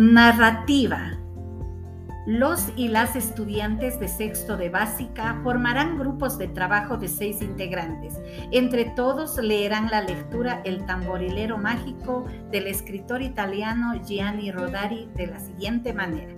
Narrativa. Los y las estudiantes de sexto de básica formarán grupos de trabajo de seis integrantes. Entre todos leerán la lectura El tamborilero mágico del escritor italiano Gianni Rodari de la siguiente manera.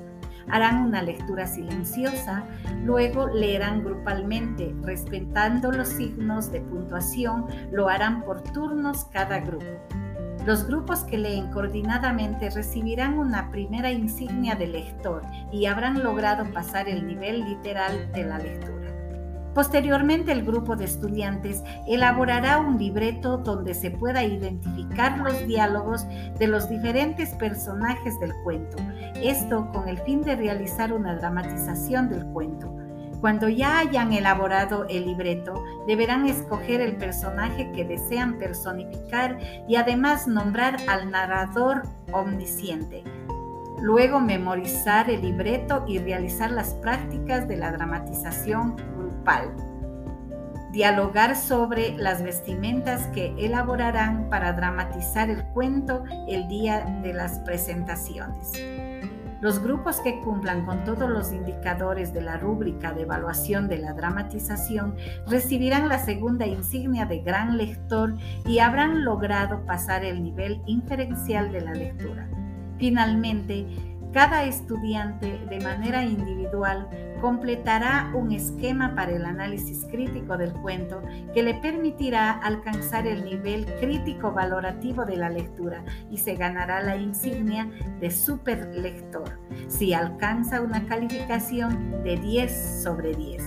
Harán una lectura silenciosa, luego leerán grupalmente, respetando los signos de puntuación, lo harán por turnos cada grupo. Los grupos que leen coordinadamente recibirán una primera insignia de lector y habrán logrado pasar el nivel literal de la lectura. Posteriormente, el grupo de estudiantes elaborará un libreto donde se pueda identificar los diálogos de los diferentes personajes del cuento, esto con el fin de realizar una dramatización del cuento. Cuando ya hayan elaborado el libreto, deberán escoger el personaje que desean personificar y además nombrar al narrador omnisciente. Luego memorizar el libreto y realizar las prácticas de la dramatización grupal. Dialogar sobre las vestimentas que elaborarán para dramatizar el cuento el día de las presentaciones. Los grupos que cumplan con todos los indicadores de la rúbrica de evaluación de la dramatización recibirán la segunda insignia de gran lector y habrán logrado pasar el nivel inferencial de la lectura. Finalmente, cada estudiante de manera individual completará un esquema para el análisis crítico del cuento que le permitirá alcanzar el nivel crítico valorativo de la lectura y se ganará la insignia de superlector si alcanza una calificación de 10 sobre 10.